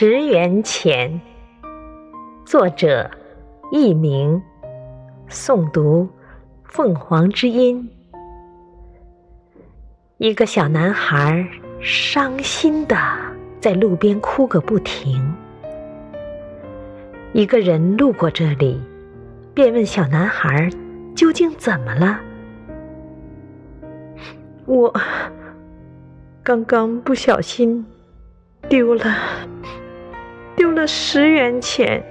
十元钱，作者佚名，诵读凤凰之音。一个小男孩伤心的在路边哭个不停。一个人路过这里，便问小男孩究竟怎么了。我刚刚不小心丢了丢了十元钱。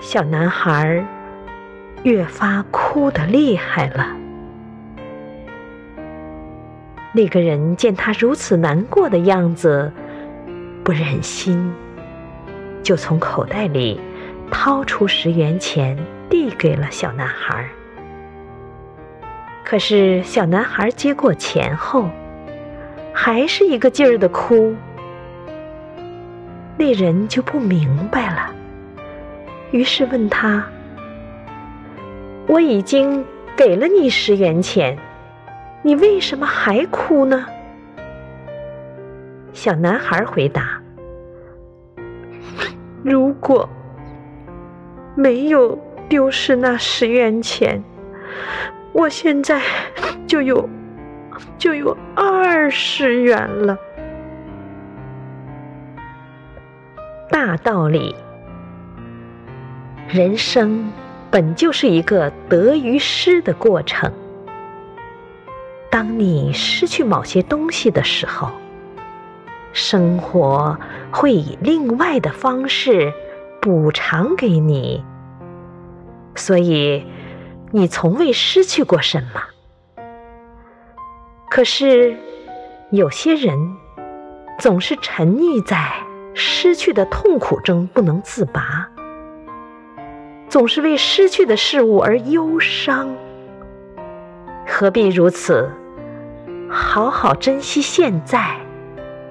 小男孩越发哭得厉害了。那个人见他如此难过的样子，不忍心，就从口袋里掏出十元钱递给了小男孩。可是小男孩接过钱后，还是一个劲儿的哭。那人就不明白了，于是问他：“我已经给了你十元钱，你为什么还哭呢？”小男孩回答：“如果没有丢失那十元钱。”我现在就有就有二十元了。大道理，人生本就是一个得与失的过程。当你失去某些东西的时候，生活会以另外的方式补偿给你。所以。你从未失去过什么，可是有些人总是沉溺在失去的痛苦中不能自拔，总是为失去的事物而忧伤。何必如此？好好珍惜现在，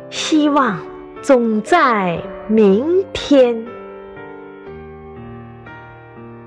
希望总在明天。